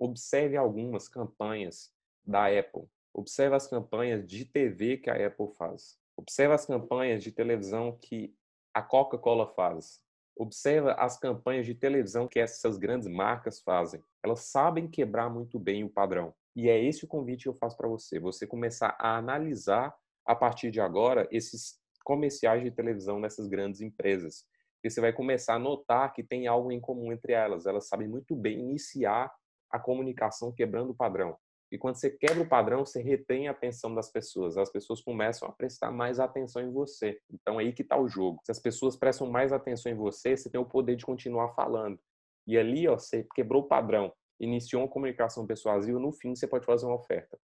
observe algumas campanhas da Apple. Observe as campanhas de TV que a Apple faz. Observe as campanhas de televisão que a Coca-Cola faz. Observe as campanhas de televisão que essas grandes marcas fazem. Elas sabem quebrar muito bem o padrão. E é esse o convite que eu faço para você. Você começar a analisar a partir de agora esses comerciais de televisão nessas grandes empresas. E você vai começar a notar que tem algo em comum entre elas. Elas sabem muito bem iniciar a comunicação quebrando o padrão. E quando você quebra o padrão, você retém a atenção das pessoas. As pessoas começam a prestar mais atenção em você. Então, é aí que está o jogo. Se as pessoas prestam mais atenção em você, você tem o poder de continuar falando. E ali, ó, você quebrou o padrão, iniciou uma comunicação persuasiva, no fim você pode fazer uma oferta.